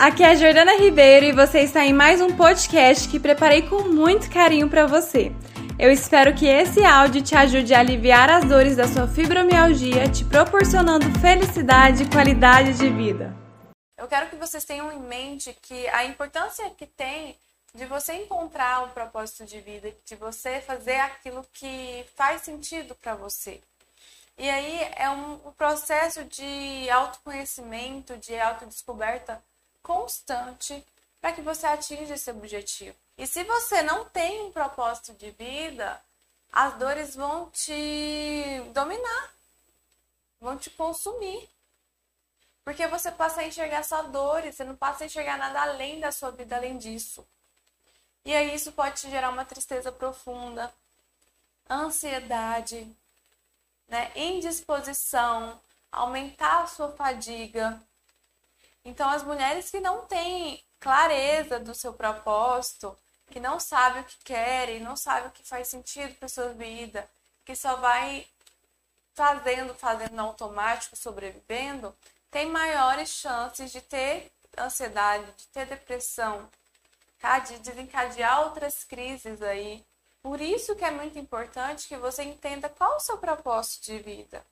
aqui é a Jordana Ribeiro e você está em mais um podcast que preparei com muito carinho para você. Eu espero que esse áudio te ajude a aliviar as dores da sua fibromialgia, te proporcionando felicidade e qualidade de vida. Eu quero que vocês tenham em mente que a importância que tem de você encontrar um propósito de vida, de você fazer aquilo que faz sentido para você. E aí é um, um processo de autoconhecimento, de autodescoberta constante para que você atinja esse objetivo. E se você não tem um propósito de vida, as dores vão te dominar, vão te consumir. Porque você passa a enxergar só dores, você não passa a enxergar nada além da sua vida além disso. E aí isso pode te gerar uma tristeza profunda, ansiedade, né, indisposição, aumentar a sua fadiga. Então, as mulheres que não têm clareza do seu propósito, que não sabem o que querem, não sabem o que faz sentido para sua vida, que só vai fazendo, fazendo automático, sobrevivendo, tem maiores chances de ter ansiedade, de ter depressão, tá? de desencadear outras crises aí, por isso que é muito importante que você entenda qual o seu propósito de vida.